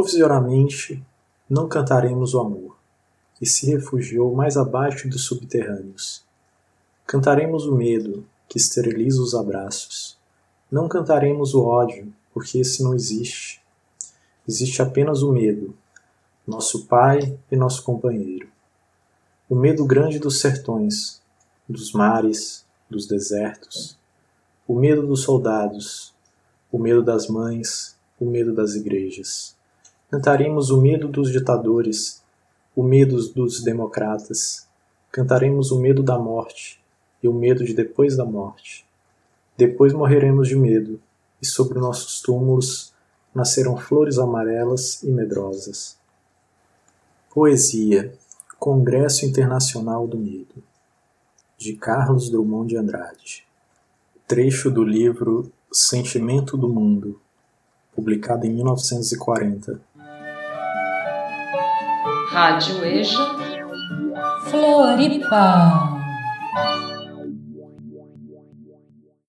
provisoriamente não cantaremos o amor, que se refugiou mais abaixo dos subterrâneos. Cantaremos o medo, que esteriliza os abraços. Não cantaremos o ódio, porque esse não existe. Existe apenas o medo, nosso pai e nosso companheiro. O medo grande dos sertões, dos mares, dos desertos. O medo dos soldados, o medo das mães, o medo das igrejas. Cantaremos o medo dos ditadores, o medo dos democratas. Cantaremos o medo da morte e o medo de depois da morte. Depois morreremos de medo, e sobre nossos túmulos nascerão flores amarelas e medrosas. Poesia Congresso Internacional do Medo de Carlos Drummond de Andrade Trecho do livro Sentimento do Mundo publicado em 1940 Rádio EJA. Floripa